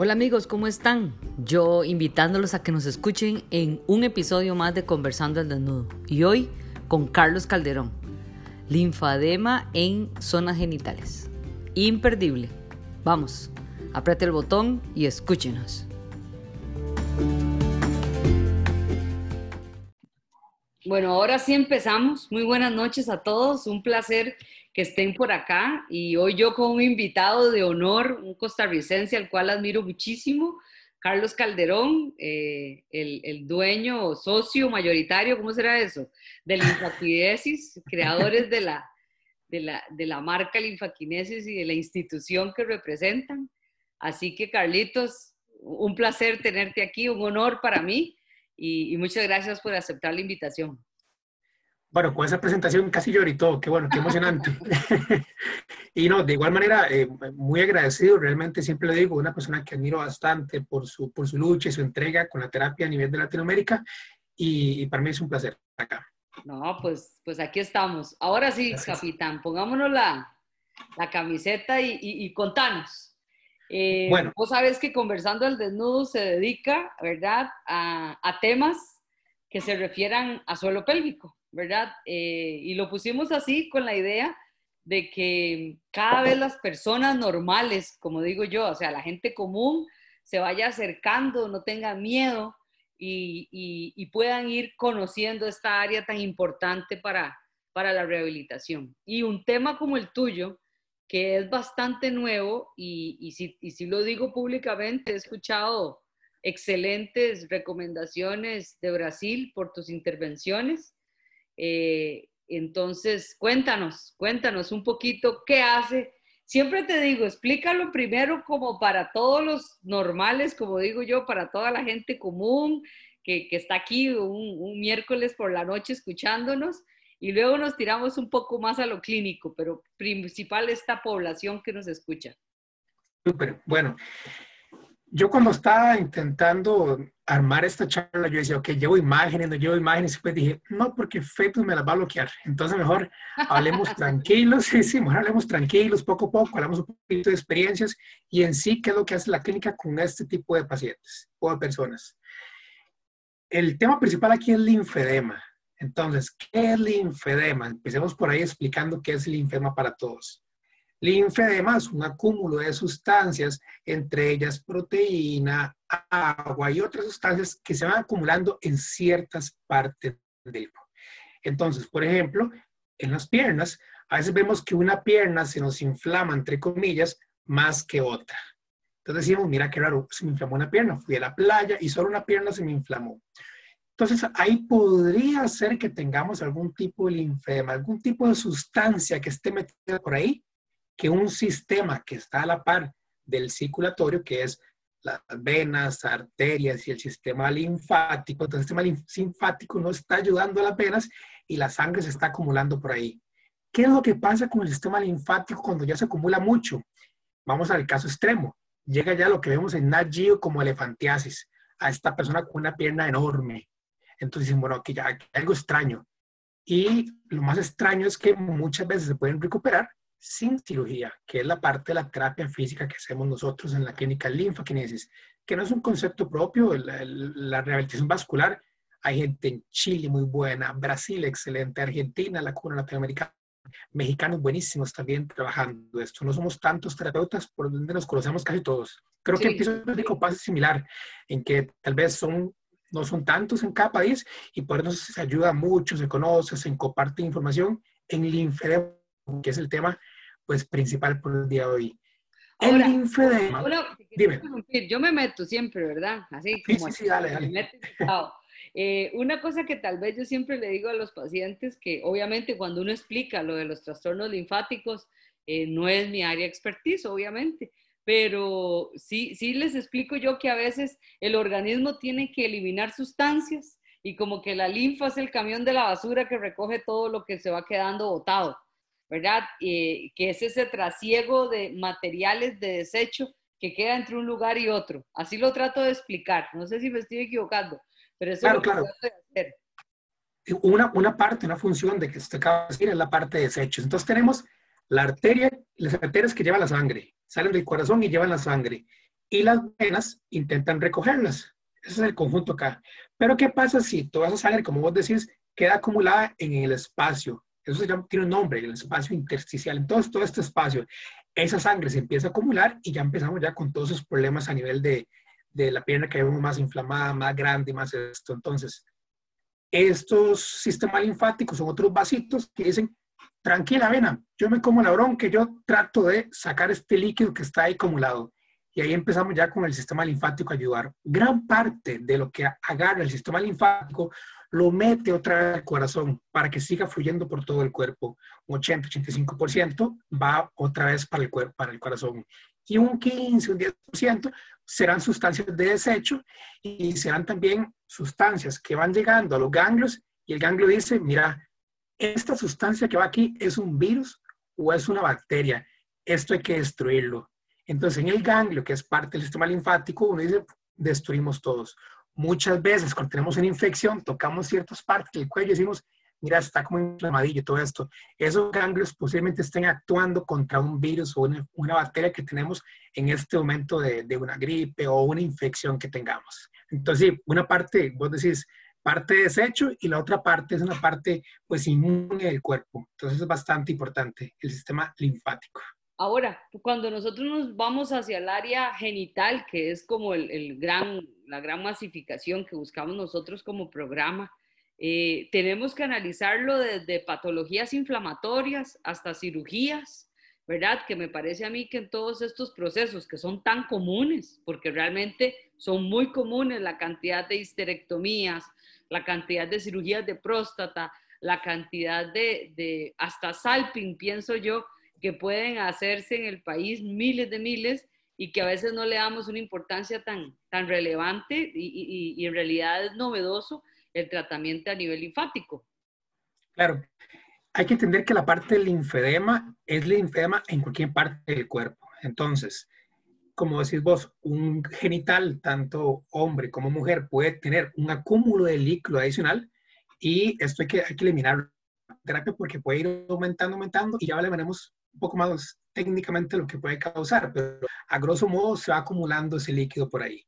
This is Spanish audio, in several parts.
Hola amigos, ¿cómo están? Yo invitándolos a que nos escuchen en un episodio más de Conversando al Desnudo. Y hoy con Carlos Calderón. Linfadema en zonas genitales. Imperdible. Vamos, apriete el botón y escúchenos. Bueno, ahora sí empezamos. Muy buenas noches a todos. Un placer que estén por acá y hoy yo con un invitado de honor, un costarricense al cual admiro muchísimo, Carlos Calderón, eh, el, dueño o socio mayoritario, ¿cómo será eso? De Linfaquinesis, creadores de la, de, la, de la marca Linfaquinesis y de la institución que representan. Así que Carlitos, un placer tenerte aquí, un honor para mí y muchas gracias por aceptar la invitación. Bueno, con esa presentación casi lloré todo, qué bueno, qué emocionante. y no, de igual manera, eh, muy agradecido, realmente siempre le digo, una persona que admiro bastante por su, por su lucha y su entrega con la terapia a nivel de Latinoamérica, y, para mí es un placer estar acá. No, pues, pues aquí estamos. Ahora sí, capitán, pongámonos la, la camiseta y, y, contanos. Eh, bueno. Vos sabes que Conversando al Desnudo se dedica, ¿verdad?, a, a temas que se refieran a suelo pélvico. ¿Verdad? Eh, y lo pusimos así con la idea de que cada vez las personas normales, como digo yo, o sea, la gente común, se vaya acercando, no tenga miedo y, puedan ir conociendo esta área tan importante para, para la rehabilitación. Y un tema como el tuyo, que es bastante nuevo y, si, y si lo digo públicamente, he escuchado excelentes recomendaciones de Brasil por tus intervenciones eh, entonces, cuéntanos, cuéntanos un poquito qué hace. Siempre te digo, explícalo primero como para todos los normales, como digo yo, para toda la gente común que, está aquí un, miércoles por la noche escuchándonos y luego nos tiramos un poco más a lo clínico, pero principal esta población que nos escucha. Súper, bueno, yo cuando estaba intentando armar esta charla, yo decía, ok, llevo imágenes, no llevo imágenes, y después dije, no, porque Facebook me las va a bloquear. Entonces mejor hablemos tranquilos, sí, sí, mejor hablemos tranquilos, poco a poco, hablamos un poquito de experiencias y en sí, qué es lo que hace la clínica con este tipo de pacientes o de personas. El tema principal aquí es linfedema. Entonces, ¿qué es linfedema? Empecemos por ahí explicando qué es linfedema para todos. Linfedema es un acúmulo de sustancias, entre ellas proteína, agua y otras sustancias que se van acumulando en ciertas partes del cuerpo. Entonces, por ejemplo, en las piernas, a veces vemos que una pierna se nos inflama, entre comillas, más que otra. Entonces decimos, mira qué raro, se me inflamó una pierna, fui a la playa y solo una pierna se me inflamó. Entonces, ahí podría ser que tengamos algún tipo de linfedema, algún tipo de sustancia que esté metida por ahí que un sistema que está a la par del circulatorio, que es las venas, arterias y el sistema linfático, entonces el sistema linfático no está ayudando a las venas y la sangre se está acumulando por ahí. ¿Qué es lo que pasa con el sistema linfático cuando ya se acumula mucho? Vamos al caso extremo. Llega ya lo que vemos en Nat como elefantiasis, a esta persona con una pierna enorme. Entonces bueno, aquí ya hay algo extraño. Y lo más extraño es que muchas veces se pueden recuperar sin cirugía, que es la parte de la terapia física que hacemos nosotros en la clínica linfaquinesis, que no es un concepto propio, la, rehabilitación vascular. Hay gente en Chile muy buena, Brasil excelente, Argentina, la cuna latinoamericana, mexicanos buenísimos también trabajando esto. No somos tantos terapeutas por donde nos conocemos casi todos. Creo que el piso médico pasa similar, en que tal vez son no son tantos en cada país y por eso se ayuda mucho, se conoce, se comparte información. En linfedema que es el tema pues principal por el día de hoy. el linfedema. dime. Yo me meto siempre, ¿verdad? Así como sí, sí, dale, dale. Eh, una cosa que tal vez yo siempre le digo a los pacientes, que obviamente cuando uno explica lo de los trastornos linfáticos, eh, no es mi área expertise, obviamente, pero sí, sí les explico yo que a veces el organismo tiene que eliminar sustancias y como que la linfa es el camión de la basura que recoge todo lo que se va quedando botado. ¿Verdad? que es ese trasiego de materiales de desecho que queda entre un lugar y otro. Así lo trato de explicar. No sé si me estoy equivocando, pero eso es lo que trato de hacer. Una, una parte, una función de que se acaba de decir es la parte de desechos. Entonces tenemos la arteria, las arterias que llevan la sangre, salen del corazón y llevan la sangre. y las venas intentan recogerlas. Ese es el conjunto acá. Pero ¿qué pasa si toda esa sangre, como vos decís, queda acumulada en el espacio? Eso se llama, tiene un nombre, el espacio intersticial. Entonces, todo este espacio, esa sangre se empieza a acumular y ya empezamos ya con todos esos problemas a nivel de, de la pierna que vemos más inflamada, más grande, más esto. Entonces, estos sistemas linfáticos son otros vasitos que dicen, tranquila vena, yo me como la bronca, yo trato de sacar este líquido que está ahí acumulado. Y ahí empezamos ya con el sistema linfático a ayudar. Gran parte de lo que agarra el sistema linfático lo mete otra vez al corazón para que siga fluyendo por todo el cuerpo. Un 80-85% va otra vez para el, cuerpo, para el corazón. Y un 15, un 10% serán sustancias de desecho y serán también sustancias que van llegando a los ganglios y el ganglio dice, mira, esta sustancia que va aquí es un virus o es una bacteria. Esto hay que destruirlo. Entonces, en el ganglio, que es parte del sistema linfático, uno dice, destruimos todos. Muchas veces cuando tenemos una infección, tocamos ciertas partes del cuello y decimos, mira, está como inflamadillo todo esto. Esos ganglios posiblemente estén actuando contra un virus o una, bacteria que tenemos en este momento de, de, una gripe o una infección que tengamos. Entonces, una parte, vos decís, parte de desecho y la otra parte es una parte pues inmune del cuerpo. Entonces es bastante importante el sistema linfático. Ahora, cuando nosotros nos vamos hacia el área genital, que es como el, gran, la gran masificación que buscamos nosotros como programa, eh, tenemos que analizarlo desde patologías inflamatorias hasta cirugías, ¿verdad? Que me parece a mí que en todos estos procesos que son tan comunes, porque realmente son muy comunes la cantidad de histerectomías, la cantidad de cirugías de próstata, la cantidad de, de hasta salping, pienso yo, que pueden hacerse en el país miles de miles y que a veces no le damos una importancia tan, tan relevante y, y, en realidad es novedoso el tratamiento a nivel linfático. Claro, hay que entender que la parte del linfedema es linfedema en cualquier parte del cuerpo. Entonces, como decís vos, un genital, tanto hombre como mujer, puede tener un acúmulo de líquido adicional y esto hay que, hay que eliminar terapia porque puede ir aumentando, aumentando y ya le veremos poco más técnicamente lo que puede causar, pero a grosso modo se va acumulando ese líquido por ahí.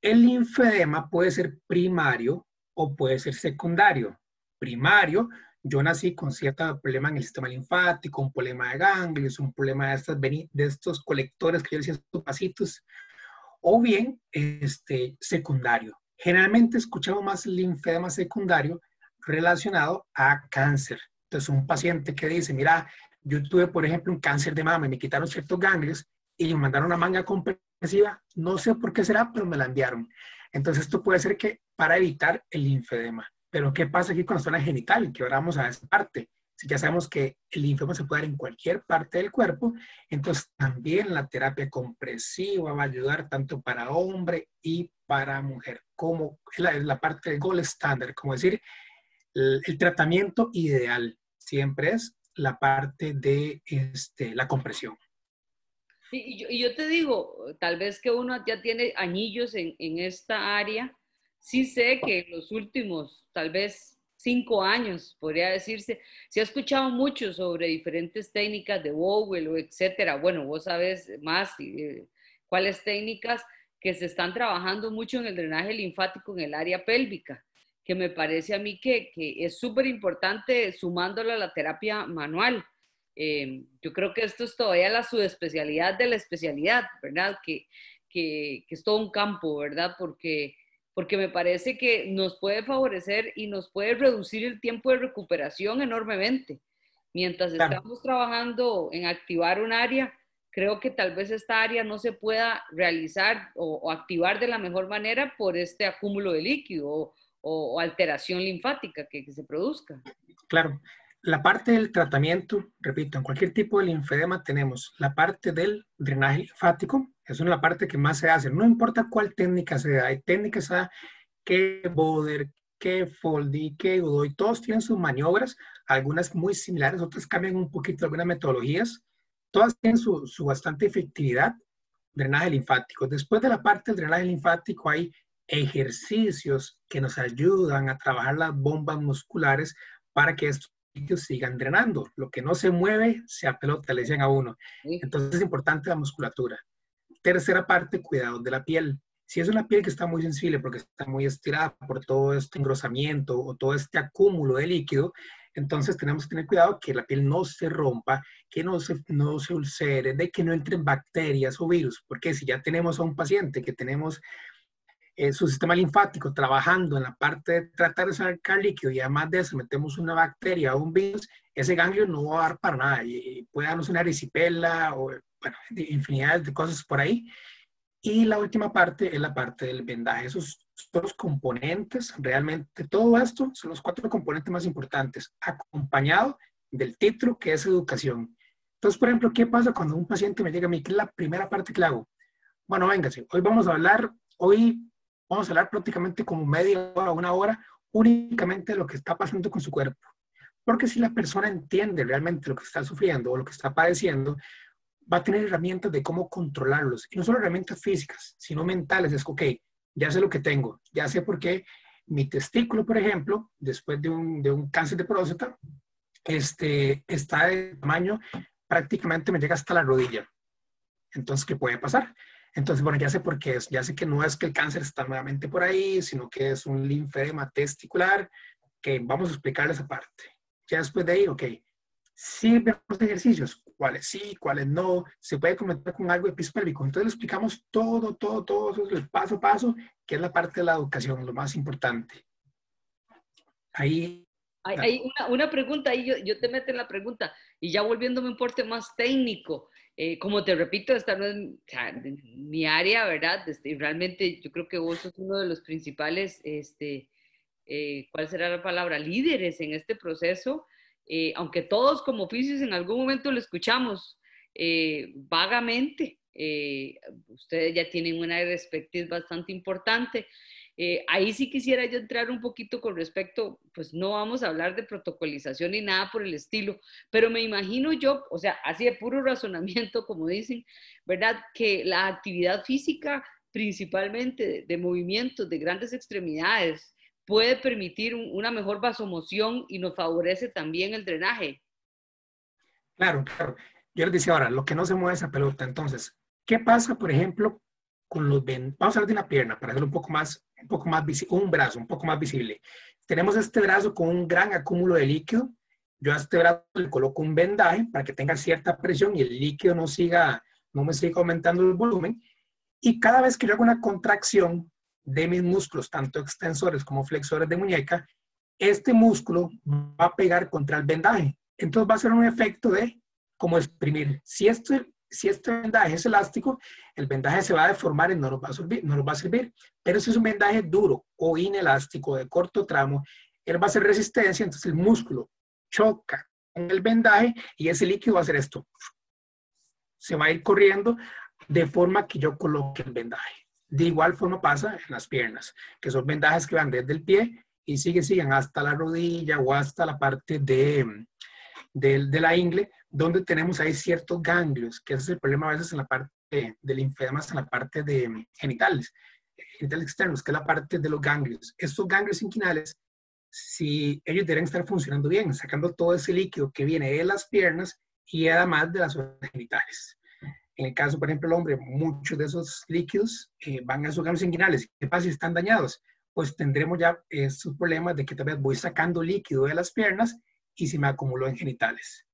El linfedema puede ser primario o puede ser secundario. Primario, yo nací con cierto problema en el sistema linfático, un problema de ganglios, un problema de, estas, de estos colectores que yo decía, estos pasitos, o bien este, secundario. Generalmente escuchamos más linfedema secundario relacionado a cáncer. Entonces, un paciente que dice, mira, yo tuve, por ejemplo, un cáncer de mama y me quitaron ciertos ganglios y me mandaron una manga compresiva. No sé por qué será, pero me la enviaron. Entonces, esto puede ser que para evitar el linfedema. Pero, ¿qué pasa aquí con la zona genital? Que ahora vamos a esa parte. Si ya sabemos que el linfoma se puede dar en cualquier parte del cuerpo, entonces también la terapia compresiva va a ayudar tanto para hombre y para mujer, como la, la parte del gold standard, como decir, el, el tratamiento ideal siempre es la parte de este, la compresión. y, yo, te digo, tal vez que uno ya tiene añillos en, en, esta área, sí sé que en los últimos, tal vez cinco años, podría decirse, se ha escuchado mucho sobre diferentes técnicas de Bowell o etcétera. Bueno, vos sabes más eh, cuáles técnicas que se están trabajando mucho en el drenaje linfático en el área pélvica que me parece a mí que, que es súper importante sumándolo a la terapia manual. Eh, yo creo que esto es todavía la subespecialidad de la especialidad, ¿verdad? Que, que, que, es todo un campo, ¿verdad? Porque, porque me parece que nos puede favorecer y nos puede reducir el tiempo de recuperación enormemente. Mientras estamos trabajando en activar un área, creo que tal vez esta área no se pueda realizar o, o activar de la mejor manera por este acúmulo de líquido o, o, alteración linfática que, se produzca. Claro, la parte del tratamiento, repito, en cualquier tipo de linfedema tenemos la parte del drenaje linfático, es una parte que más se hace, no importa cuál técnica sea, hay técnicas a que Boder, que Foldy, que Udoy, todos tienen sus maniobras, algunas muy similares, otras cambian un poquito algunas metodologías, todas tienen su, su bastante efectividad, drenaje linfático. Después de la parte del drenaje linfático hay ejercicios que nos ayudan a trabajar las bombas musculares para que estos sitios sigan drenando. Lo que no se mueve se apelota, le dicen a uno. Entonces es importante la musculatura. Tercera parte, cuidado de la piel. Si es una piel que está muy sensible porque está muy estirada por todo este engrosamiento o todo este acúmulo de líquido, entonces tenemos que tener cuidado que la piel no se rompa, que no se, no se ulcere, de que no entren bacterias o virus, porque si ya tenemos a un paciente que tenemos su sistema linfático trabajando en la parte de tratar de sacar líquido y además de eso metemos una bacteria o un virus, ese ganglio no va a dar para nada y puede darnos una erisipela o bueno, infinidad de cosas por ahí. Y la última parte es la parte del vendaje. Esos son los componentes, realmente todo esto son los cuatro componentes más importantes, acompañado del título que es educación. Entonces, por ejemplo, ¿qué pasa cuando un paciente me llega a mí? ¿Qué es la primera parte que le hago? Bueno, véngase, hoy vamos a hablar, hoy vamos a hablar prácticamente como media hora, una hora, únicamente de lo que está pasando con su cuerpo. Porque si la persona entiende realmente lo que está sufriendo o lo que está padeciendo, va a tener herramientas de cómo controlarlos. Y no solo herramientas físicas, sino mentales. Es, ok, ya sé lo que tengo, ya sé por qué mi testículo, por ejemplo, después de un, de un cáncer de próstata, este, está de tamaño, prácticamente me llega hasta la rodilla. Entonces, ¿qué puede pasar? Entonces, bueno, ya sé por qué es. Ya sé que no es que el cáncer está nuevamente por ahí, sino que es un linfedema testicular, que vamos a explicar esa parte. Ya después de ahí, ok, sirven los ejercicios, cuáles sí, cuáles no, se puede comentar con algo de piso pélvico. Entonces le explicamos todo, todo, todo, el paso a paso, que es la parte de la educación, lo más importante. Ahí. Hay, una, una, pregunta ahí, yo, yo, te meto en la pregunta, y ya volviéndome un porte más técnico, eh, como te repito, esta no es mi área, ¿verdad? Este, realmente yo creo que vos sos uno de los principales, este, eh, ¿cuál será la palabra? Líderes en este proceso eh, aunque todos como oficios en algún momento lo escuchamos eh, vagamente, eh, ustedes ya tienen una perspectiva bastante importante. Ahí sí quisiera yo entrar un poquito con respecto, pues no vamos a hablar de protocolización ni nada por el estilo, pero me imagino yo, o sea, así de puro razonamiento, como dicen, ¿verdad? Que la actividad física, principalmente de, de movimientos de grandes extremidades, puede permitir una mejor vasomoción y nos favorece también el drenaje. Claro, claro. Yo les decía ahora, lo que no se mueve esa pelota. Entonces, ¿qué pasa, por ejemplo, con los Vamos a hablar de una pierna para hacerlo un poco más, un poco más visible, un brazo un poco más visible. Tenemos este brazo con un gran acúmulo de líquido. Yo a este brazo le coloco un vendaje para que tenga cierta presión y el líquido no siga, no me siga aumentando el volumen. Y cada vez que yo hago una contracción, de mis músculos, tanto extensores como flexores de muñeca, este músculo va a pegar contra el vendaje. Entonces va a ser un efecto de como exprimir. Si este, si este vendaje es elástico, el vendaje se va a deformar y no nos va a servir. No nos va a servir. Pero si es un vendaje duro o inelástico de corto tramo, él va a hacer resistencia, entonces el músculo choca con el vendaje y ese líquido va a hacer esto. Se va a ir corriendo de forma que yo coloque el vendaje. De igual forma pasa en las piernas, que son vendajes que van desde el pie y siguen, siguen hasta la rodilla o hasta la parte de, de, la ingle, donde tenemos ahí ciertos ganglios, que ese es el problema a veces en la parte del linfedema, en la parte de genitales, genitales externos, que es la parte de los ganglios. Estos ganglios inquinales, si ellos deben estar funcionando bien, sacando todo ese líquido que viene de las piernas y además de las genitales. En el caso, por ejemplo, del hombre, muchos de esos líquidos eh, van a esos órganos inguinales. ¿Qué pasa si están dañados? Pues tendremos ya esos problemas de que tal vez voy sacando líquido de las piernas y se me acumuló en genitales.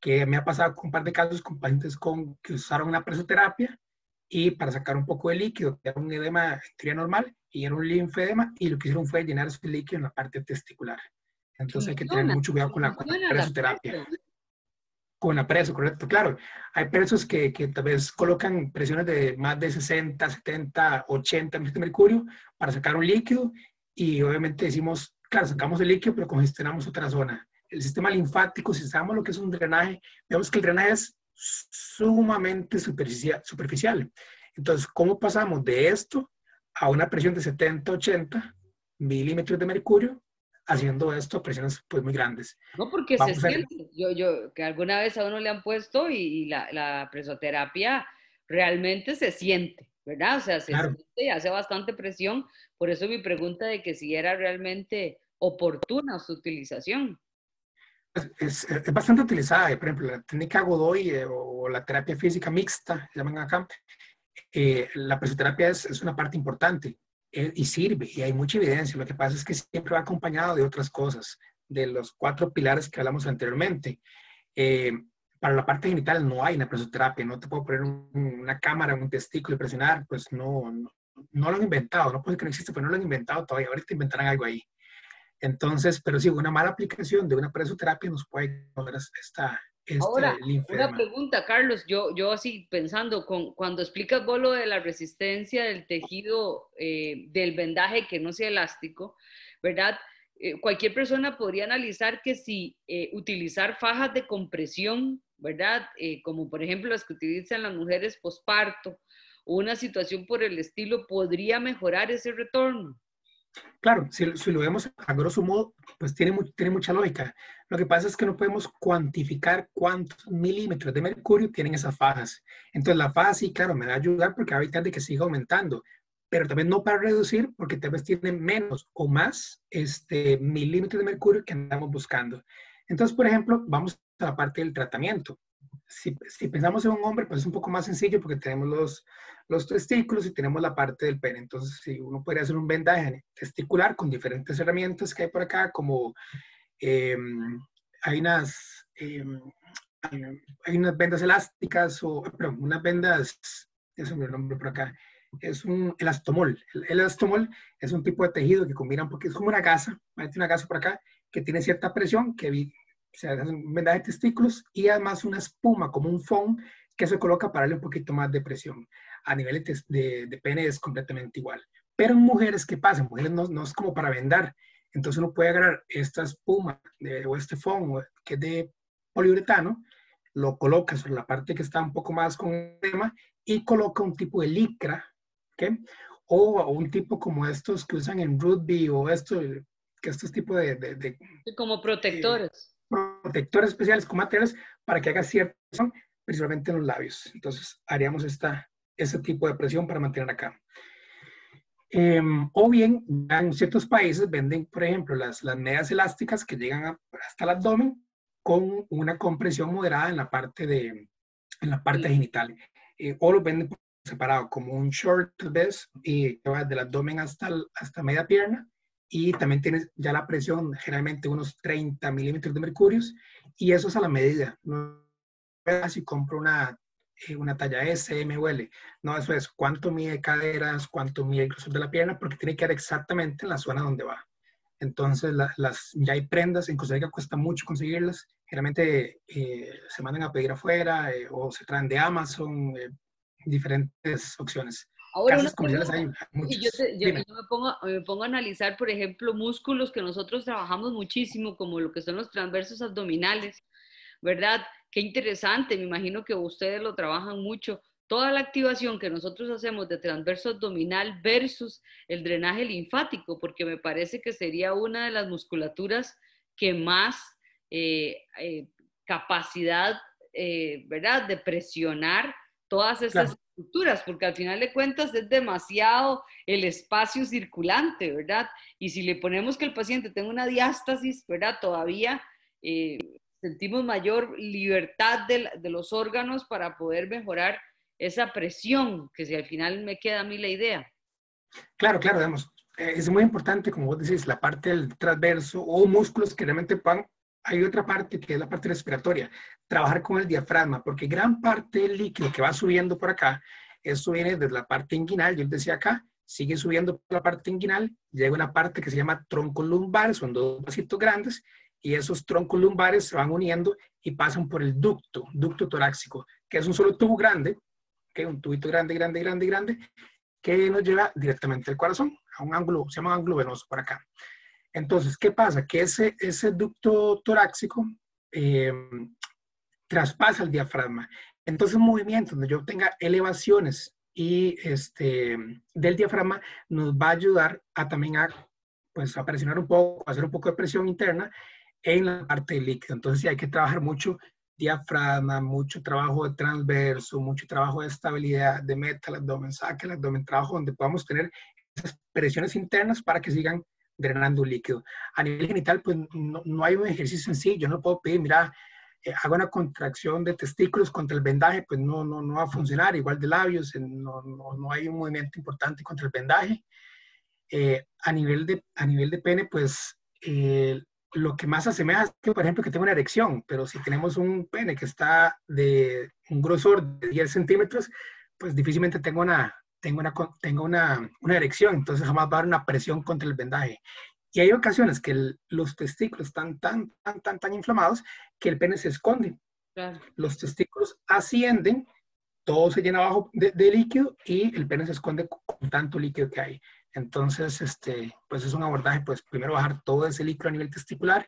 Que me ha pasado con un par de casos con pacientes con, que usaron una presoterapia y para sacar un poco de líquido, que era un edema en normal y era un linfedema, y lo que hicieron fue llenar ese líquido en la parte testicular. Entonces hay que tener mucho cuidado con la, con la presoterapia. Con la presa, correcto. Claro, hay presos que, que, tal vez colocan presiones de más de 60, 70, 80 de mercurio para sacar un líquido y obviamente decimos, claro, sacamos el líquido, pero congestionamos otra zona. El sistema linfático, si sabemos lo que es un drenaje, vemos que el drenaje es sumamente superficial. superficial. Entonces, ¿cómo pasamos de esto a una presión de 70, 80 milímetros de mercurio haciendo esto a presiones pues muy grandes. No, porque se siente, yo, yo, que alguna vez a uno le han puesto y, la, la, presoterapia realmente se siente, ¿verdad? O sea, se siente y hace bastante presión, por eso mi pregunta de que si era realmente oportuna su utilización. Es, es, bastante utilizada, por ejemplo, la técnica Godoy eh, o la terapia física mixta, llaman acá, eh, la presoterapia es, es, una parte importante eh, y sirve y hay mucha evidencia. Lo que pasa es que siempre va acompañado de otras cosas, de los cuatro pilares que hablamos anteriormente. Eh, para la parte genital no hay una presoterapia, no te puedo poner una cámara, un testículo y presionar, pues no, no, no, lo han inventado, no puede que no existe, pero no lo han inventado todavía, ahorita inventarán algo ahí. Entonces, pero sí, una mala aplicación de una presoterapia nos puede poner esta, este, Ahora, una pregunta, Carlos, yo, yo así pensando, con, cuando explicas vos lo de la resistencia del tejido eh, del vendaje que no sea elástico, ¿verdad? Eh, cualquier persona podría analizar que si eh, utilizar fajas de compresión, ¿verdad? como por ejemplo las que utilizan las mujeres posparto, una situación por el estilo, podría mejorar ese retorno. Claro, si, lo vemos a grosso modo, pues tiene, tiene mucha lógica. Lo que pasa es que no podemos cuantificar cuántos milímetros de mercurio tienen esas fajas. Entonces la faja sí, claro, me va a ayudar porque va a de que siga aumentando, pero también no para reducir porque tal vez tiene menos o más este, milímetros de mercurio que andamos buscando. Entonces, por ejemplo, vamos a la parte del tratamiento si, pensamos en un hombre, pues es un poco más sencillo porque tenemos los, los testículos y tenemos la parte del pene. Entonces, si uno podría hacer un vendaje testicular con diferentes herramientas que hay por acá, como em, hay, unas, em, hay unas vendas elásticas o, perdón, unas vendas, es el nombre por acá, es un elastomol. El, elastomol es un tipo de tejido que combinan porque es como una gasa, hay una gasa por acá que tiene cierta presión que se hacen un vendaje de testículos y además una espuma como un foam que se coloca para darle un poquito más de presión. A nivel de, de, pene es completamente igual. Pero en mujeres, ¿qué pasa? En mujeres no, no es como para vendar. Entonces uno puede agarrar esta espuma o este foam que es de poliuretano, lo coloca sobre la parte que está un poco más con tema y coloca un tipo de licra, ¿okay? o, un tipo como estos que usan en rugby o esto, que estos tipos de, de, como protectores protectores especiales con materiales para que haga cierta presión, principalmente en los labios. Entonces, haríamos esta, ese tipo de presión para mantener acá. Em, o bien, en ciertos países venden, por ejemplo, las, las medias elásticas que llegan hasta el abdomen con una compresión moderada en la parte, de, en la parte genital. Eh, o lo venden separado, como un short vez, y que va desde el abdomen hasta, hasta media pierna, y también tienes ya la presión, generalmente unos 30 milímetros de mercurio, y eso es a la medida. No es si compro una, eh, una talla S, M o L. No, eso es cuánto mide caderas, cuánto mide el grosor de la pierna, porque tiene que ir exactamente en la zona donde va. Entonces, las, ya hay prendas, en Costa Rica cuesta mucho conseguirlas. Generalmente eh, se mandan a pedir afuera eh, o se traen de Amazon, diferentes opciones. Ahora, y yo, me, pongo, me pongo a analizar, por ejemplo, músculos que nosotros trabajamos muchísimo, como lo que son los transversos abdominales, ¿verdad? Qué interesante, me imagino que ustedes lo trabajan mucho. Toda la activación que nosotros hacemos de transverso abdominal versus el drenaje linfático, porque me parece que sería una de las musculaturas que más eh, eh, capacidad, eh, ¿verdad?, de presionar todas esas porque al final de cuentas es demasiado el espacio circulante, ¿verdad? Y si le ponemos que el paciente tenga una diástasis, ¿verdad? Todavía eh, sentimos mayor libertad de, de, los órganos para poder mejorar esa presión, que si al final me queda a mí la idea. Claro, claro, digamos, eh, es muy importante, como vos decís, la parte del transverso o músculos que realmente puedan hay otra parte que es la parte respiratoria, trabajar con el diafragma, porque gran parte del líquido que va subiendo por acá, eso viene desde la parte inguinal, yo les decía acá, sigue subiendo por la parte inguinal, llega una parte que se llama tronco lumbar, son dos vasitos grandes, y esos troncos lumbares se van uniendo y pasan por el ducto, ducto torácico, que es un solo tubo grande, que un tubito grande, grande, grande, grande, que nos lleva directamente al corazón, a un ángulo, se llama ángulo venoso por acá. Entonces, ¿qué pasa? Que ese, ese ducto torácico eh, traspasa el diafragma. Entonces, movimiento donde yo tenga elevaciones y este, del diafragma nos va a ayudar a también a, pues, a presionar un poco, a hacer un poco de presión interna en la parte del líquido. Entonces, sí, hay que trabajar mucho diafragma, mucho trabajo de transverso, mucho trabajo de estabilidad, de meta el abdomen, saque el abdomen, trabajo donde podamos tener esas presiones internas para que sigan drenando líquido. A nivel genital, pues no, hay un ejercicio sencillo, no puedo pedir, mira, eh, una contracción de testículos contra el vendaje, pues no, no, no va a funcionar, igual de labios, no, no, no hay un movimiento importante contra el vendaje. Eh, a, nivel de, a nivel de pene, pues eh, lo que más asemeja es que, por ejemplo, que tengo una erección, pero si tenemos un pene que está de un grosor de 10 centímetros, pues difícilmente tengo una, tengo una, tengo una, una erección, entonces jamás va a haber una presión contra el vendaje. Y hay ocasiones que los testículos están tan, tan, tan, tan inflamados que el pene se esconde. Los testículos ascienden, todo se llena abajo de, de, líquido y el pene se esconde con tanto líquido que hay. Entonces, este, pues es un abordaje, pues primero bajar todo ese líquido a nivel testicular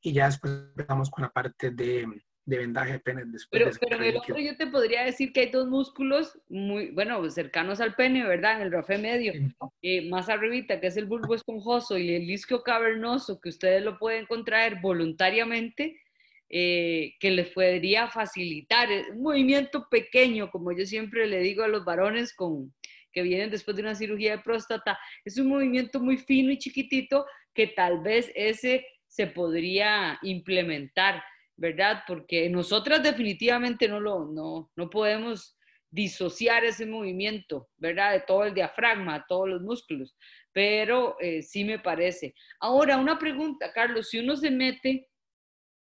y ya después empezamos con la parte de, de vendaje de pene. Después pero, pero en el otro yo te podría decir que hay dos músculos muy, bueno, cercanos al pene, ¿verdad? En el rafe medio, eh, más arribita, que es el bulbo esponjoso y el isquio cavernoso, que ustedes lo pueden contraer voluntariamente, eh, que les podría facilitar un movimiento pequeño, como yo siempre le digo a los varones con, que vienen después de una cirugía de próstata, es un movimiento muy fino y chiquitito que tal vez ese se podría implementar, ¿verdad? Porque nosotras definitivamente no lo no, no podemos disociar ese movimiento, ¿verdad? De todo el diafragma, todos los músculos, pero eh, sí me parece. Ahora, una pregunta, Carlos, si uno se mete,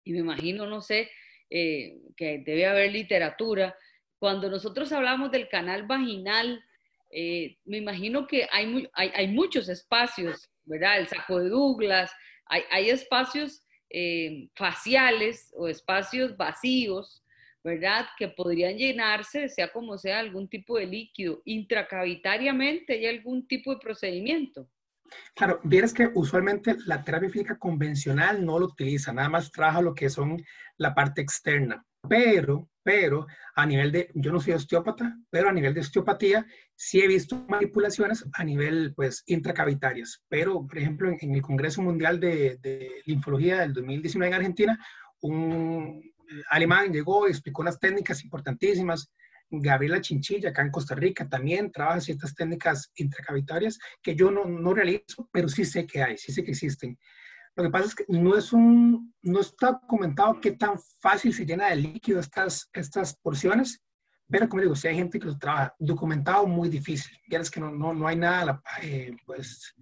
y me imagino, no sé, eh, que debe haber literatura, cuando nosotros hablamos del canal vaginal, eh, me imagino que hay, hay, muchos espacios, ¿verdad? El saco de Douglas, hay, espacios eh, faciales o espacios vacíos, ¿verdad? Que podrían llenarse, sea como sea, algún tipo de líquido. Intracavitariamente hay algún tipo de procedimiento. Claro, vieres que usualmente la terapia física convencional no lo utiliza, nada más trabaja lo que son la parte externa. Pero, pero a nivel de, yo no soy osteópata, pero a nivel de osteopatía sí he visto manipulaciones a nivel, pues, intracavitarias. Pero, por ejemplo, en, el Congreso Mundial de, de, Linfología del 2019 en Argentina, un alemán llegó y explicó unas técnicas importantísimas. Gabriela Chinchilla, acá en Costa Rica, también trabaja ciertas técnicas intracavitarias que yo no, no realizo, pero sí sé que hay, sí sé que existen. Lo que pasa es que no, es un, no está documentado qué tan fácil se llena de líquido estas, estas porciones, pero como digo, si hay gente que lo trabaja, documentado muy difícil. Ya es que no, no, no hay nada, eh, pues,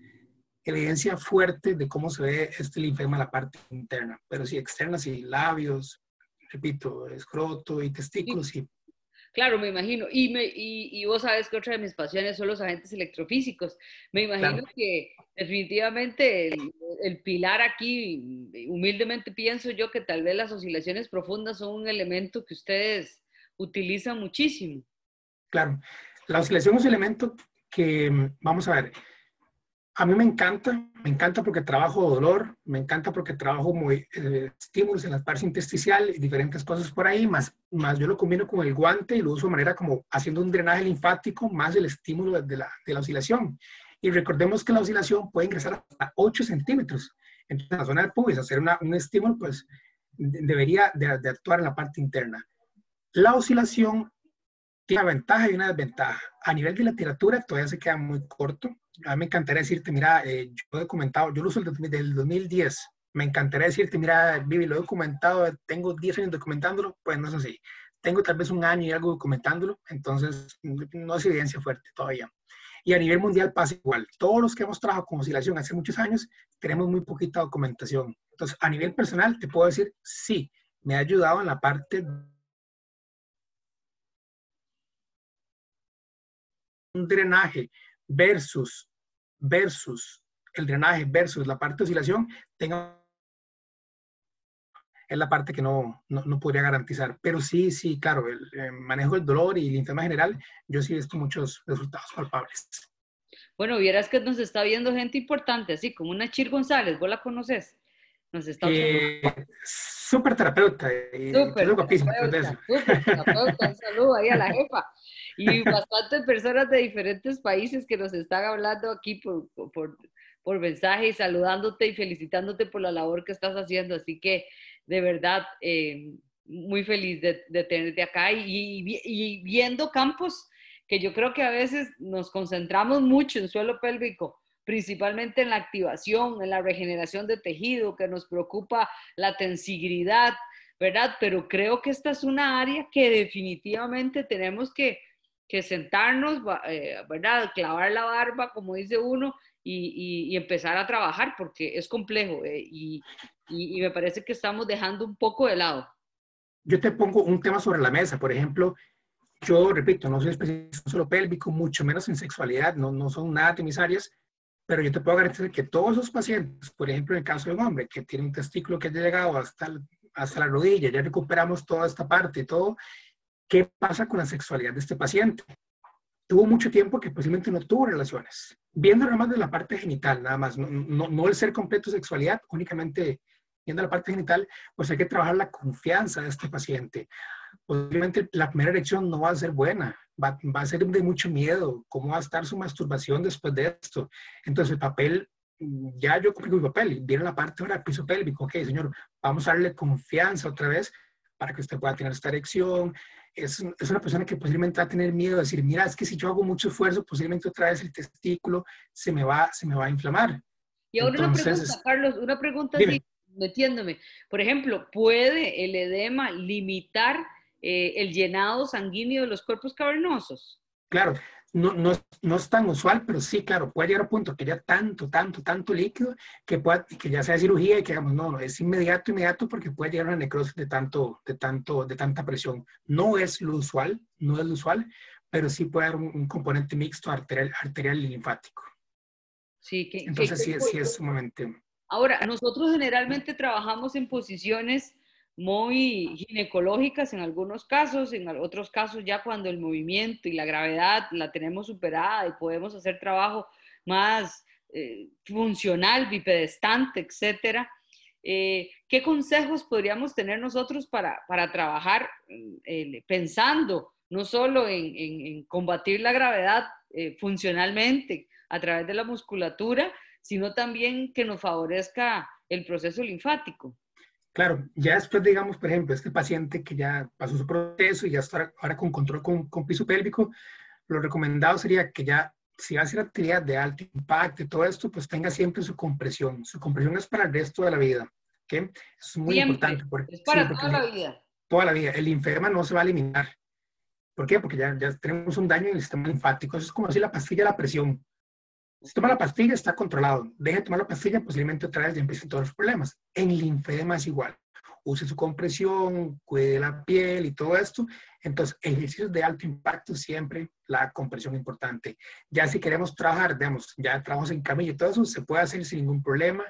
evidencia fuerte de cómo se ve este linfema en la parte interna, pero sí externa, sí, labios, repito, escroto y testículos, y Claro, me imagino. Y, me, y, vos sabes que otra de mis pasiones son los agentes electrofísicos. Me imagino que definitivamente el, pilar aquí, humildemente pienso yo que tal vez las oscilaciones profundas son un elemento que ustedes utilizan muchísimo. Claro, la oscilación es un elemento que, vamos a ver, a mí me encanta, me encanta porque trabajo dolor, me encanta porque trabajo muy, eh, estímulos en la parte intersticial y diferentes cosas por ahí, más, más yo lo combino con el guante y lo uso de manera como haciendo un drenaje linfático más el estímulo de la, de la oscilación. Y recordemos que la oscilación puede ingresar hasta 8 centímetros. En la zona del pubis, hacer una, un estímulo, pues debería de, de actuar en la parte interna. La oscilación tiene una ventaja y una desventaja. A nivel de literatura todavía se queda muy corto a mí me encantaría decirte, mira, eh, yo he documentado, yo lo uso desde el 2010, me encantaría decirte, mira, Vivi, lo he documentado, tengo 10 años documentándolo, pues no es así. Tengo tal vez un año y algo documentándolo, entonces no es evidencia fuerte todavía. Y a nivel mundial pasa igual. Todos los que hemos trabajado con oscilación hace muchos años, tenemos muy poquita documentación. Entonces, a nivel personal, te puedo decir, sí, me ha ayudado en la parte un drenaje versus versus el drenaje versus la parte de oscilación tenga es la parte que no, no, podría garantizar. Pero sí, sí, claro, el, manejo del dolor y el linfema general, yo sí he visto muchos resultados palpables. Bueno, vieras que nos está viendo gente importante, así como una Chir González, ¿vos la conoces? Nos está eh, Súper terapeuta. Súper terapeuta, terapeuta. Un saludo ahí a la jefa y bastantes personas de diferentes países que nos están hablando aquí por, por, por mensaje y saludándote y felicitándote por la labor que estás haciendo. Así que de verdad, eh, muy feliz de, de, tenerte acá y, y, viendo campos que yo creo que a veces nos concentramos mucho en suelo pélvico, principalmente en la activación, en la regeneración de tejido, que nos preocupa la tensigridad, ¿verdad? Pero creo que esta es una área que definitivamente tenemos que, que sentarnos, eh, ¿verdad? Clavar la barba, como dice uno, y, y, empezar a trabajar porque es complejo eh, y, y, me parece que estamos dejando un poco de lado. Yo te pongo un tema sobre la mesa, por ejemplo, yo repito, no soy especialista solo pélvico, mucho menos en sexualidad, no, no son nada de mis áreas, pero yo te puedo garantizar que todos los pacientes, por ejemplo, en el caso de un hombre que tiene un testículo que ha llegado hasta, hasta la rodilla, ya recuperamos toda esta parte y todo, ¿qué pasa con la sexualidad de este paciente? Tuvo mucho tiempo que posiblemente no tuvo relaciones. Viendo nada más de la parte genital, nada más, no, no, no el ser completo sexualidad, únicamente viendo la parte genital, pues hay que trabajar la confianza de este paciente. Posiblemente la primera erección no va a ser buena, va, va, a ser de mucho miedo, cómo va a estar su masturbación después de esto. Entonces el papel ya yo cumplí mi papel, viene la parte ahora piso pélvico, ok, señor, vamos a darle confianza otra vez para que usted pueda tener esta erección. Es, es, una persona que posiblemente va a tener miedo de decir, mira, es que si yo hago mucho esfuerzo, posiblemente otra vez el testículo se me va, se me va a inflamar. Y ahora una pregunta, Carlos, una pregunta así, metiéndome. Por ejemplo, ¿puede el edema limitar eh, el llenado sanguíneo de los cuerpos cavernosos? Claro, no, no, no, es tan usual, pero sí, claro, puede llegar a un punto que haya tanto, tanto, tanto líquido que, pueda, que ya sea cirugía y que digamos, no, no, es inmediato, inmediato porque puede llegar a una necrosis de, tanto, de, tanto, de tanta presión. No es lo usual, no es lo usual, pero sí puede haber un, componente mixto arterial, arterial y linfático. Sí, que, Entonces sí, sí es sumamente... Ahora, nosotros generalmente trabajamos en posiciones muy ginecológicas en algunos casos, en otros casos ya cuando el movimiento y la gravedad la tenemos superada y podemos hacer trabajo más eh, funcional, bipedestante, etcétera. Eh, ¿Qué consejos podríamos tener nosotros para, para trabajar eh, pensando no solo en, en, combatir la gravedad funcionalmente a través de la musculatura, sino también que nos favorezca el proceso linfático? Claro, ya después, digamos, por ejemplo, este paciente que ya pasó su proceso y ya está ahora con control con, con piso pélvico, lo recomendado sería que ya, si va a hacer actividad de alto impacto y todo esto, pues tenga siempre su compresión. Su compresión es para el resto de la vida. ¿okay? Es muy importante. Porque, es para toda la vida. Toda la vida. El linfema no se va a eliminar. ¿Por qué? Porque ya, ya tenemos un daño en el sistema linfático. Eso es como si la pastilla de la presión. Si toma la pastilla, está controlado. Deje de tomar la pastilla, posiblemente otra vez ya empiecen todos los problemas. En linfedema es igual. Use su compresión, cuide la piel y todo esto. Entonces, ejercicios de alto impacto, siempre la compresión importante. Ya si queremos trabajar, digamos, ya trabajos en camilla y todo eso, se puede hacer sin ningún problema.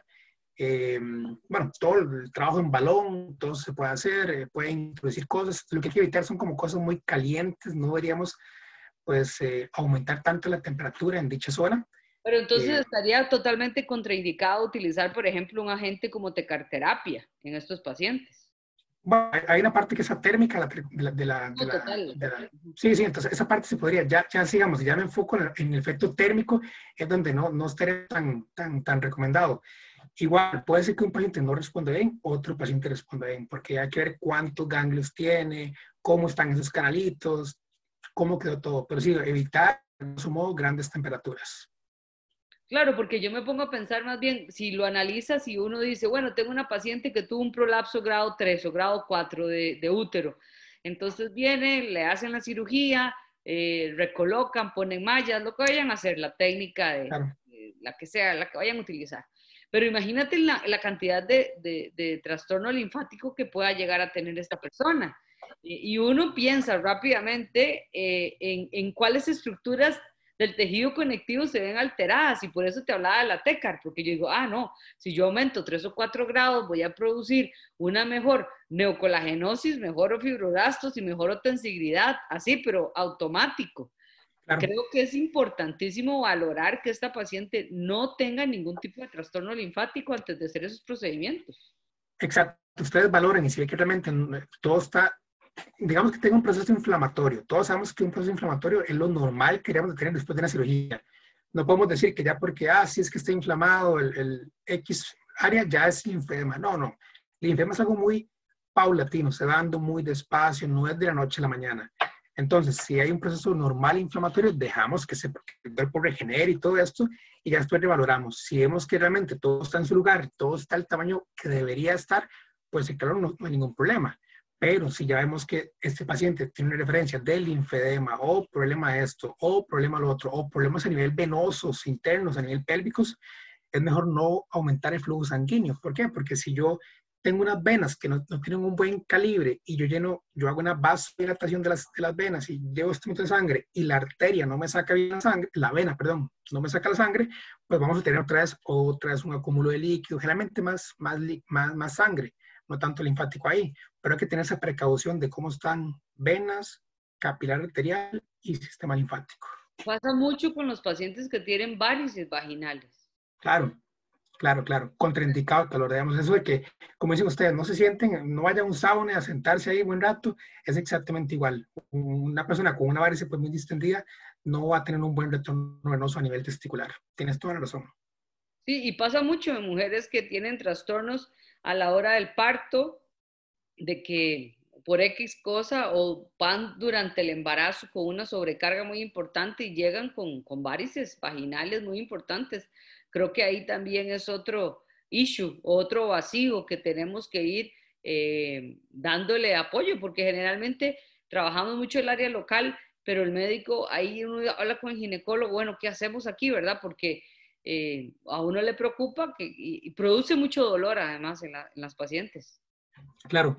Eh, bueno, todo el trabajo en balón, todo se puede hacer, eh, pueden introducir cosas. Lo que hay que evitar son como cosas muy calientes, no deberíamos pues eh, aumentar tanto la temperatura en dicha zona. Pero entonces eh, estaría totalmente contraindicado utilizar, por ejemplo, un agente como tecarterapia en estos pacientes. Bueno, hay una parte que es térmica de la... sí, sí, entonces esa parte se podría, ya, ya sigamos, ya me enfoco en el, efecto térmico, es donde no, no estaría tan, tan, tan recomendado. Igual, puede ser que un paciente no responda bien, otro paciente responda bien, porque hay que ver cuántos ganglios tiene, cómo están esos canalitos, cómo quedó todo. Pero sí, evitar, en su modo, grandes temperaturas. Claro, porque yo me pongo a pensar más bien, si lo analizas y uno dice, bueno, tengo una paciente que tuvo un prolapso grado 3 o grado 4 de, útero, entonces viene, le hacen la cirugía, eh, recolocan, ponen mallas, lo que vayan a hacer, la técnica de, la que sea, la que vayan a utilizar. Pero imagínate la, cantidad de, trastorno linfático que pueda llegar a tener esta persona. Y, uno piensa rápidamente eh, en, en cuáles estructuras del tejido conectivo se ven alteradas y por eso te hablaba de la TECAR, porque yo digo, ah, no, si yo aumento 3 o 4 grados voy a producir una mejor neocolagenosis, mejor fibroblastos y mejor otensigridad, así, pero automático. Creo que es importantísimo valorar que esta paciente no tenga ningún tipo de trastorno linfático antes de hacer esos procedimientos. Exacto. Ustedes valoren y si ve que realmente todo está digamos que tenga un proceso inflamatorio. Todos sabemos que un proceso inflamatorio es lo normal que queríamos tener después de una cirugía. No podemos decir que ya porque, ah, si es que está inflamado el, el X área, ya es linfedema. No, no. Linfedema es algo muy paulatino, se va dando muy despacio, no es de la noche a la mañana. Entonces, si hay un proceso normal inflamatorio, dejamos que, se, el cuerpo regenere y todo esto, y ya después revaloramos. Si vemos que realmente todo está en su lugar, todo está al tamaño que debería estar, pues el calor no, hay ningún problema. Pero si ya vemos que este paciente tiene una referencia del linfedema o problema esto o problema lo otro o problemas a nivel venosos internos, a nivel pélvicos, es mejor no aumentar el flujo sanguíneo. ¿Por qué? Porque si yo tengo unas venas que no, tienen un buen calibre y yo lleno, yo hago una vasodilatación de las, de las venas y llevo este montón de sangre y la arteria no me saca bien la sangre, la vena, perdón, no me saca la sangre, pues vamos a tener otra vez, otra vez un acúmulo de líquido, generalmente más, más, más, más sangre, no tanto linfático ahí, pero hay que tener esa precaución de cómo están venas, capilar arterial y sistema linfático. Pasa mucho con los pacientes que tienen varices vaginales. Claro, Claro, claro, contraindicado el calor, digamos, eso de que, como dicen ustedes, no se sienten, no vaya a un sauna a sentarse ahí un buen rato, es exactamente igual. Una persona con una varice pues muy distendida no va a tener un buen retorno venoso a nivel testicular. Tienes toda la razón. Sí, y pasa mucho en mujeres que tienen trastornos a la hora del parto, de que por X cosa o van durante el embarazo con una sobrecarga muy importante y llegan con, con varices vaginales muy importantes creo que ahí también es otro issue, otro vacío que tenemos que ir eh, dándole apoyo, porque generalmente trabajamos mucho el área local, pero el médico, ahí uno habla con el ginecólogo, bueno, ¿qué hacemos aquí, verdad? Porque eh, a uno le preocupa que, y, produce mucho dolor además en, en las pacientes. Claro,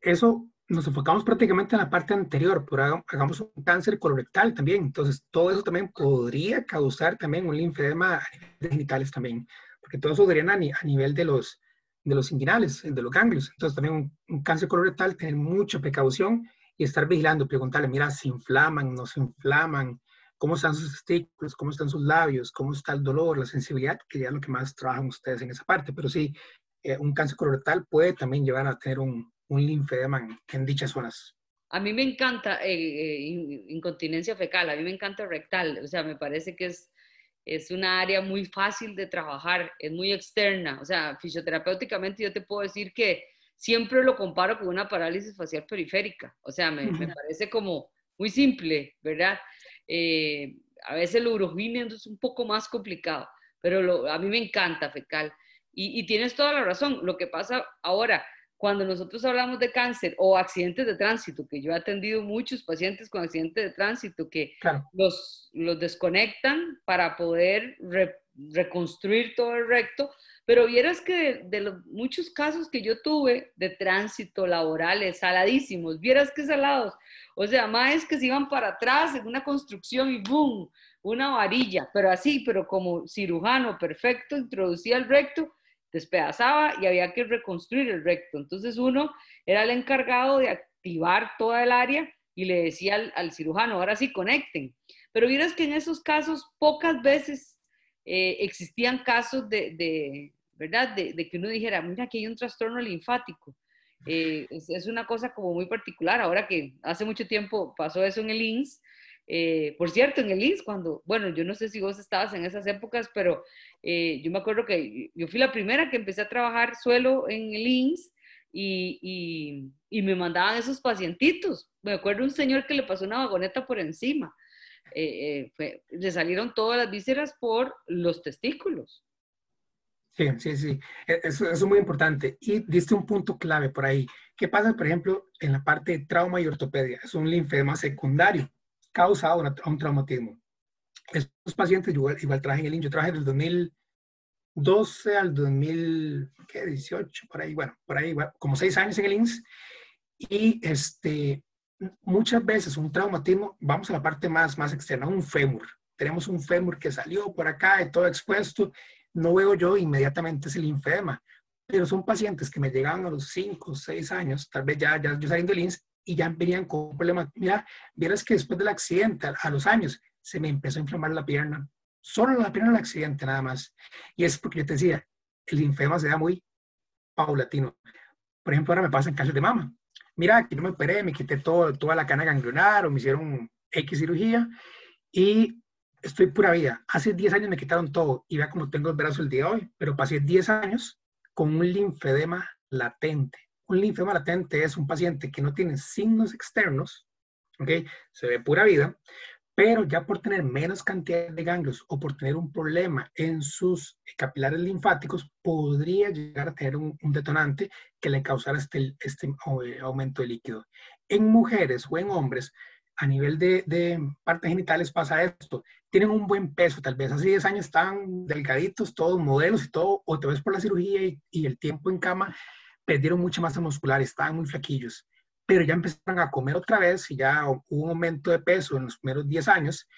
eso nos enfocamos prácticamente en la parte anterior, pero hagamos un cáncer colorectal también. Entonces, todo eso también podría causar también un linfedema a nivel de genitales también, porque todo eso daría a, nivel de los, de los inguinales, de los ganglios. Entonces, también un, cáncer colorectal, tener mucha precaución y estar vigilando, preguntarle, mira, si inflaman, no se inflaman, cómo están sus testículos, cómo están sus labios, cómo está el dolor, la sensibilidad, que ya es lo que más trabajan ustedes en esa parte. Pero sí, eh, un cáncer colorectal puede también llevar a tener un, un linfedema en dichas zonas. A mí me encanta eh, eh, incontinencia fecal, a mí me encanta rectal, o sea, me parece que es, es una área muy fácil de trabajar, es muy externa, o sea, fisioterapéuticamente yo te puedo decir que siempre lo comparo con una parálisis facial periférica, o sea, me, parece como muy simple, ¿verdad? Eh, a veces el urogíneo es un poco más complicado, pero a mí me encanta fecal. Y, y, tienes toda la razón, lo que pasa ahora, cuando nosotros hablamos de cáncer o accidentes de tránsito, que yo he atendido muchos pacientes con accidentes de tránsito que los, los desconectan para poder reconstruir todo el recto, pero vieras que de, los muchos casos que yo tuve de tránsito laborales, saladísimos, vieras que salados, o sea, más que se iban para atrás en una construcción y ¡boom! Una varilla, pero así, pero como cirujano perfecto, introducía el recto despedazaba y había que reconstruir el recto. Entonces uno era el encargado de activar toda el área y le decía al, cirujano, ahora sí, conecten. Pero vieras que en esos casos pocas veces eh, existían casos de, ¿verdad? De, que uno dijera, mira, aquí hay un trastorno linfático. Eh, es, una cosa como muy particular. Ahora que hace mucho tiempo pasó eso en el INS, eh, por cierto, en el INS, cuando, bueno, yo no sé si vos estabas en esas épocas, pero yo me acuerdo que yo fui la primera que empecé a trabajar suelo en el INS y, y, me mandaban esos pacientitos. Me acuerdo un señor que le pasó una vagoneta por encima. Eh, le salieron todas las vísceras por los testículos. Sí, sí, sí. E, eso, eso, es muy importante. Y diste un punto clave por ahí. ¿Qué pasa, por ejemplo, en la parte de trauma y ortopedia? Es un linfedema secundario causado un traumatismo. Estos pacientes, yo igual, trabajé en el INS, yo trabajé del 2012 al 2018, por ahí, bueno, por ahí, como seis años en el INS, y este, muchas veces un traumatismo, vamos a la parte más, más externa, un fémur. Tenemos un fémur que salió por acá y todo expuesto, no veo yo inmediatamente ese linfedema, pero son pacientes que me llegan a los 5 o 6 años, tal vez ya, ya yo saliendo del INS, y ya venían con problemas. Mira, vieras que después del accidente, a, los años, se me empezó a inflamar la pierna. Solo la pierna del accidente nada más. Y es porque yo te decía, el linfema se da muy paulatino. Por ejemplo, ahora me pasa en cáncer de mama. Mira, aquí no me operé, me quité todo, toda la cana ganglionar o me hicieron X cirugía y estoy pura vida. Hace 10 años me quitaron todo y vea cómo tengo el brazo el día de hoy, pero pasé 10 años con un linfedema latente un linfoma latente es un paciente que no tiene signos externos, ¿ok? Se ve pura vida, pero ya por tener menos cantidad de ganglios o por tener un problema en sus capilares linfáticos, podría llegar a tener un, detonante que le causara este, este eh, aumento de líquido. En mujeres o en hombres, a nivel de, partes genitales pasa esto. Tienen un buen peso, tal vez hace 10 años estaban delgaditos, todos modelos y todo, o tal vez por la cirugía y, y el tiempo en cama, perdieron mucha masa muscular, estaban muy flaquillos pero ya empezaron a comer otra vez y ya hubo un aumento de peso en los primeros 10 años,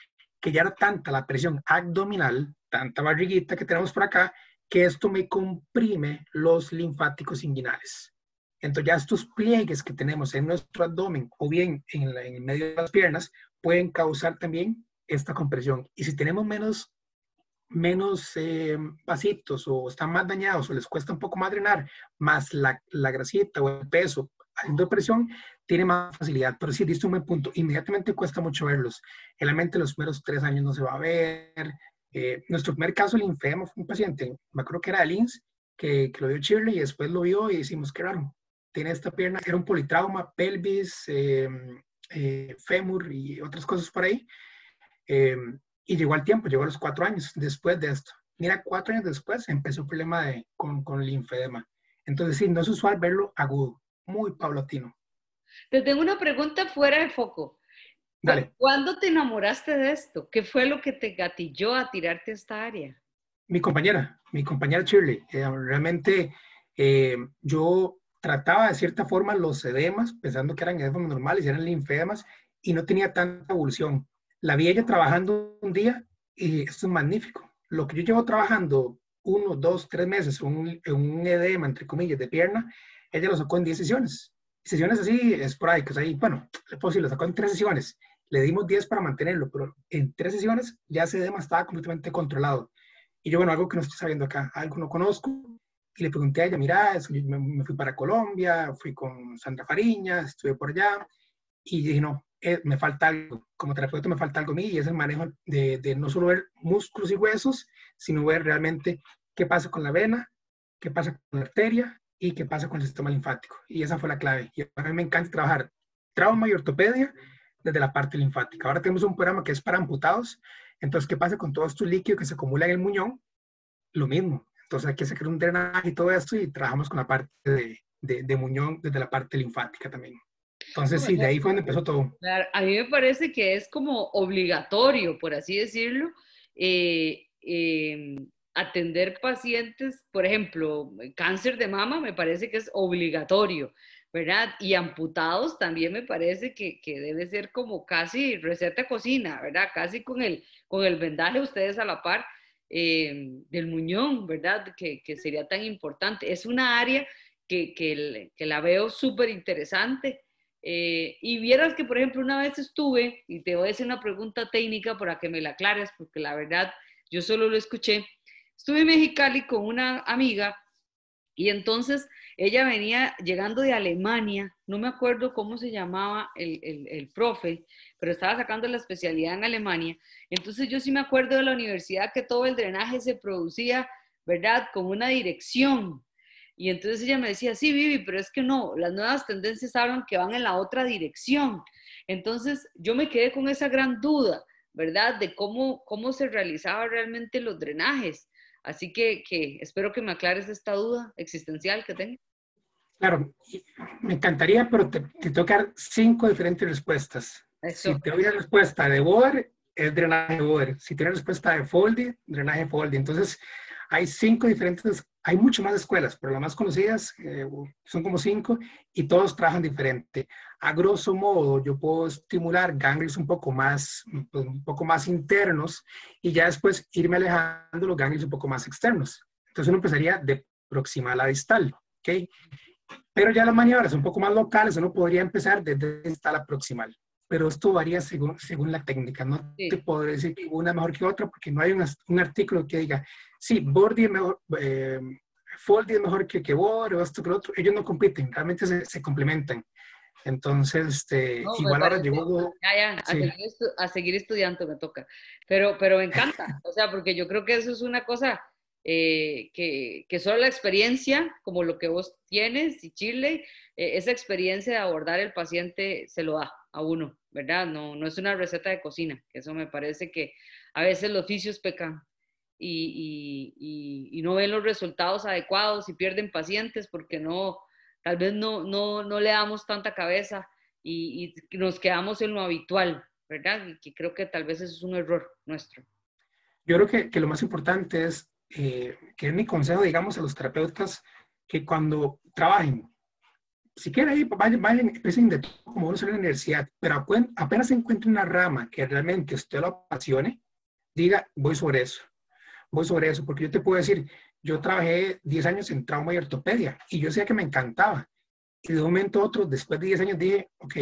que ya era tanta la presión abdominal, tanta barriguita que tenemos por acá, que esto me comprime los linfáticos inguinales. Entonces ya estos pliegues que tenemos en nuestro abdomen o bien en, el medio de las piernas pueden causar también esta compresión. Y si tenemos menos, menos eh, vasitos o están más dañados o les cuesta un poco más drenar, más la, la grasita o el peso haciendo presión, tiene más facilidad. Pero sí, diste un buen punto. Inmediatamente cuesta mucho verlos. Realmente los primeros tres años no se va a ver. Eh, nuestro primer caso, el linfedema, fue un paciente, me acuerdo que era de Lins, que, que, lo vio Shirley y después lo vio y decimos, qué raro. Tiene esta pierna, era un politrauma, pelvis, eh, eh, fémur y otras cosas por ahí. y llegó al tiempo, llegó a los cuatro años después de esto. Mira, cuatro años después empezó el problema de, con, con linfedema. Entonces, sí, no es usual verlo agudo muy paulatino. Te tengo una pregunta fuera de foco. Dale. ¿Cuándo te enamoraste de esto? ¿Qué fue lo que te gatilló a tirarte a esta área? Mi compañera, mi compañera Shirley. Eh, realmente eh, yo trataba de cierta forma los edemas, pensando que eran edemas normales eran linfedemas, y no tenía tanta evolución. La vi ella trabajando un día y esto es magnífico. Lo que yo llevo trabajando uno, dos, tres meses, un, un edema, entre comillas, de pierna, ella lo sacó en 10 sesiones. Sesiones así esporádicas, ahí, bueno, le puedo lo sacó en 3 sesiones. Le dimos 10 para mantenerlo, pero en 3 sesiones ya ese edema estaba completamente controlado. Y yo, bueno, algo que no estoy sabiendo acá, algo no conozco, y le pregunté a ella, mira, me, fui para Colombia, fui con Sandra Fariña, estuve por allá, y dije, no, eh, me falta algo, como terapeuta me falta algo a mí, y es el manejo de, de no solo ver músculos y huesos, sino ver realmente qué pasa con la vena, qué pasa con la arteria, y qué pasa con el sistema linfático. Y esa fue la clave. Y a mí me encanta trabajar trauma y ortopedia desde la parte linfática. Ahora tenemos un programa que es para amputados. Entonces, ¿qué pasa con todo este líquido que se acumula en el muñón? Lo mismo. Entonces, hay que sacar un drenaje y todo esto y trabajamos con la parte de, de, muñón desde la parte linfática también. Entonces, sí, de ahí fue donde empezó todo. A mí me parece que es como obligatorio, por así decirlo, eh, eh, atender pacientes, por ejemplo, cáncer de mama me parece que es obligatorio, ¿verdad? Y amputados también me parece que, debe ser como casi receta cocina, ¿verdad? Casi con el, con el vendaje ustedes a la par eh, del muñón, ¿verdad? Que, sería tan importante. Es una área que, que, la veo súper interesante. Eh, y vieras que, por ejemplo, una vez estuve, y te voy a hacer una pregunta técnica para que me la aclares, porque la verdad yo solo lo escuché, Estuve en Mexicali con una amiga y entonces ella venía llegando de Alemania, no me acuerdo cómo se llamaba el, el, profe, pero estaba sacando la especialidad en Alemania. Entonces yo sí me acuerdo de la universidad que todo el drenaje se producía, ¿verdad? Con una dirección. Y entonces ella me decía, sí, Vivi, pero es que no, las nuevas tendencias hablan que van en la otra dirección. Entonces yo me quedé con esa gran duda, ¿verdad? De cómo, cómo se realizaban realmente los drenajes. Así que, espero que me aclares esta duda existencial que tengo. Claro, me encantaría, pero te, te dar cinco diferentes respuestas. Si te doy la respuesta de Boer, es drenaje Boer. Si tienes respuesta de Foldy, drenaje Foldy. Entonces, hay cinco diferentes, hay muchas más escuelas, pero las más conocidas eh, son como cinco y todos trabajan diferente. A grosso modo, yo puedo estimular ganglios un poco más, pues, un poco más internos y ya después irme alejando los ganglios un poco más externos. Entonces uno empezaría de proximal a distal, ¿ok? Pero ya las maniobras un poco más locales, uno podría empezar desde distal a proximal pero esto varía según, según la técnica. No te puedo decir que una es mejor que otra porque no hay un artículo que diga, sí, Bordy es mejor, eh, Foldy es mejor que, que Word o esto que lo otro. Ellos no compiten, realmente se, se complementan. Entonces, este, igual ahora llegó... Ya, ya, a, seguir a, seguir estudiando me toca. Pero, pero me encanta, o sea, porque yo creo que eso es una cosa eh, que, solo la experiencia, como lo que vos tienes y Chile, eh, esa experiencia de abordar el paciente se lo da a uno, ¿verdad? No, no es una receta de cocina, eso me parece que a veces los oficios pecan y, y, no ven los resultados adecuados y pierden pacientes porque no, tal vez no, no, no le damos tanta cabeza y, nos quedamos en lo habitual, ¿verdad? Y que creo que tal vez eso es un error nuestro. Yo creo que lo más importante es, eh, que es mi consejo, digamos, a los terapeutas, que cuando trabajen, si quieren, vayan, vayan, empiecen de todo como uno en la universidad, pero apenas encuentren una rama que realmente usted lo apasione, diga, voy sobre eso, voy sobre eso, porque yo te puedo decir, yo trabajé 10 años en trauma y ortopedia y yo sé que me encantaba. Y de un momento a otro, después de 10 años, dije, ok,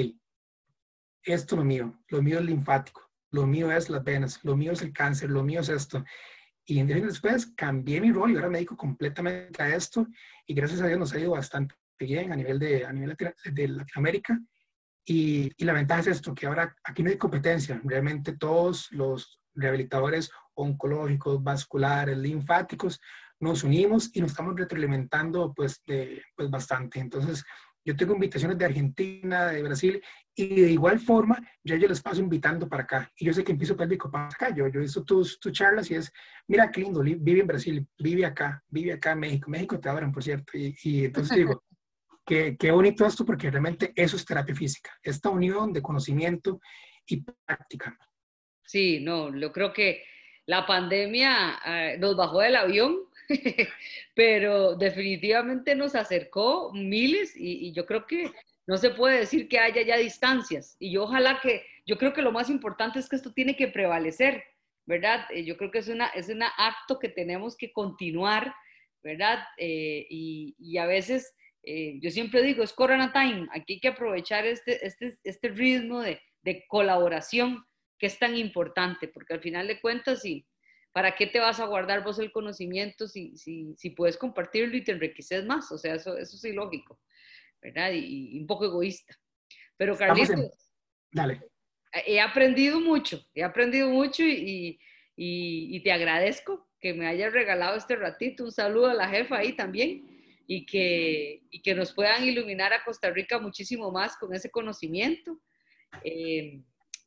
esto es lo mío, lo mío es linfático, lo mío es las venas, lo mío es el cáncer, lo mío es esto. Y en 10 años después cambié mi rol y ahora me dedico completamente a esto y gracias a Dios nos ha ido bastante bien a nivel de, a nivel de Latinoamérica. Y, y, la ventaja es esto, que ahora aquí no hay competencia. Realmente todos los rehabilitadores oncológicos, vasculares, linfáticos, nos unimos y nos estamos retroalimentando pues, de, pues bastante. Entonces, yo tengo invitaciones de Argentina, de Brasil, y de igual forma, yo, yo les paso invitando para acá. Y yo sé que en piso pélvico para acá. Yo, yo visto tus, tus charlas y es, mira qué lindo, vive en Brasil, vive acá, vive acá en México. México te abran, por cierto. Y, y entonces digo, qué, qué bonito esto porque realmente eso es terapia física, esta unión de conocimiento y práctica. Sí, no, yo creo que la pandemia eh, nos bajó del avión pero definitivamente nos acercó miles y, yo creo que no se puede decir que haya ya distancias. Y yo ojalá que, yo creo que lo más importante es que esto tiene que prevalecer, ¿verdad? Eh, yo creo que es un es una acto que tenemos que continuar, ¿verdad? Eh, y, a veces, eh, yo siempre digo, es Corona Time, aquí hay que aprovechar este, este, este ritmo de, de colaboración que es tan importante, porque al final de cuentas, sí, ¿para qué te vas a guardar vos el conocimiento si, si, si puedes compartirlo y te enriqueces más? O sea, eso, eso es ilógico, ¿verdad? Y, un poco egoísta. Pero Carlitos, dale. he aprendido mucho, he aprendido mucho y, y, te agradezco que me hayas regalado este ratito. Un saludo a la jefa ahí también y que, y que nos puedan iluminar a Costa Rica muchísimo más con ese conocimiento. Eh,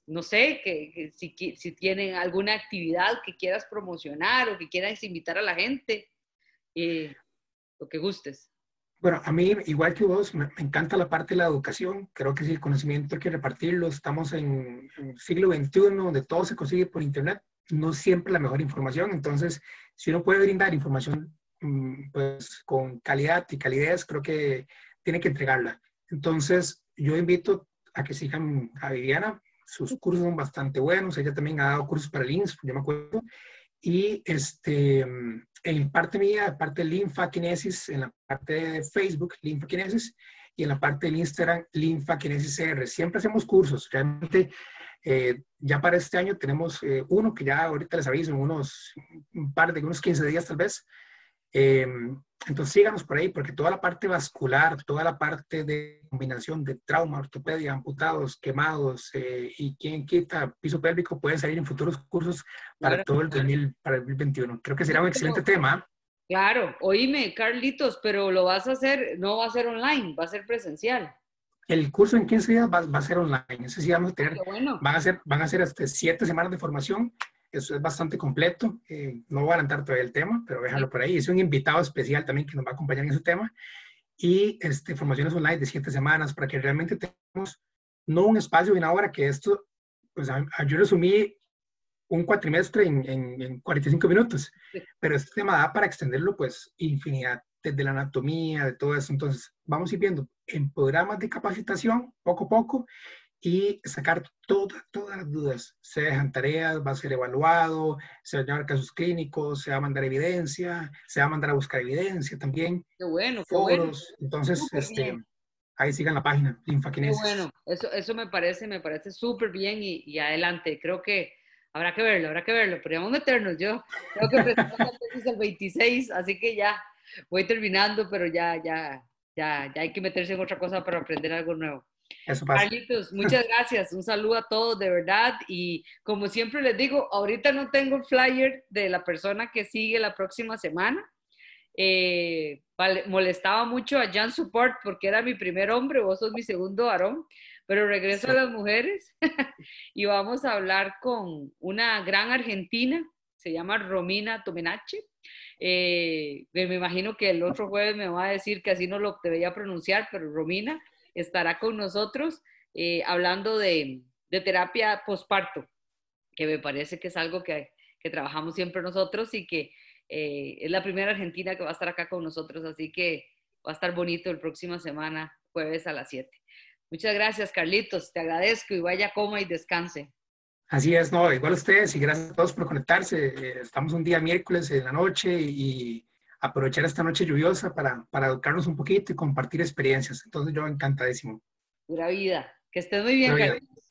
no sé, que, si, si, tienen alguna actividad que quieras promocionar o que quieras invitar a la gente, eh, lo que gustes. Bueno, a mí, igual que vos, me, encanta la parte de la educación. Creo que si el conocimiento hay que repartirlo. Estamos en, el siglo XXI, donde todo se consigue por Internet. No siempre la mejor información. Entonces, si uno puede brindar información mm, pues, con calidad y calidez, creo que tiene que entregarla. Entonces, yo invito a que sigan a Viviana sus cursos son bastante buenos, ella también ha dado cursos para el INS, yo me acuerdo, y este, en parte mía, parte de linfaquinesis, en la parte de Facebook, linfaquinesis, y en la parte del Instagram, linfaquinesis R. Siempre hacemos cursos, realmente eh, ya para este año tenemos eh, uno que ya ahorita les aviso, unos, un par de unos 15 días tal vez, Em, entonces síganos por ahí, porque toda la parte vascular, toda la parte de combinación de trauma, ortopedia, amputados, quemados eh, y quien quita piso pélvico puede salir en futuros cursos para todo el 2000, para el 2021. Creo que será un excelente tema. Claro, oíme, Carlitos, pero lo vas a hacer, no va a ser online, va a ser presencial. El curso en 15 días va, a ser online. Eso sí vamos a tener, van a ser, van a ser hasta 7 semanas de formación eso es bastante completo. Eh, no voy a adelantar todavía el tema, pero déjalo por ahí. Es un invitado especial también que nos va a acompañar en ese tema. Y este, formaciones online de siete semanas para que realmente tengamos no un espacio de una hora, que esto, pues yo resumí un cuatrimestre en, en, 45 minutos, pero este tema da para extenderlo pues infinidad, desde la anatomía, de todo eso. Entonces, vamos a ir viendo en programas de capacitación, poco a poco, y sacar todas, todas las dudas. Se dejan tareas, va a ser evaluado, se van a llevar casos clínicos, se va a mandar evidencia, se va a mandar a buscar evidencia también. Qué bueno, qué bueno. Entonces, este, ahí sigan la página, Linfaquinesis. Qué bueno, eso, eso me parece, me parece súper bien y, y, adelante. Creo que habrá que verlo, habrá que verlo. Podríamos meternos. Yo creo que es el 26, así que ya voy terminando, pero ya, ya, ya, ya hay que meterse en otra cosa para aprender algo nuevo. Eso pasa. Carlitos, muchas gracias. Un saludo a todos, de verdad. Y como siempre les digo, ahorita no tengo el flyer de la persona que sigue la próxima semana. Eh, molestaba mucho a Jan Support porque era mi primer hombre, vos sos mi segundo varón, pero regreso a las mujeres y vamos a hablar con una gran argentina, se llama Romina Tomenache. Eh, me imagino que el otro jueves me va a decir que así no lo debería pronunciar, pero Romina estará con nosotros eh, hablando de, terapia posparto, que me parece que es algo que, que trabajamos siempre nosotros y que eh, es la primera argentina que va a estar acá con nosotros, así que va a estar bonito el próxima semana, jueves a las 7. Muchas gracias, Carlitos. Te agradezco y vaya, coma y descanse. Así es, no, igual a ustedes y gracias a todos por conectarse. Eh, estamos un día miércoles en la noche y aprovechar esta noche lluviosa para, para educarnos un poquito y compartir experiencias. Entonces yo encantadísimo. Pura vida. Que estés muy bien, Carlitos.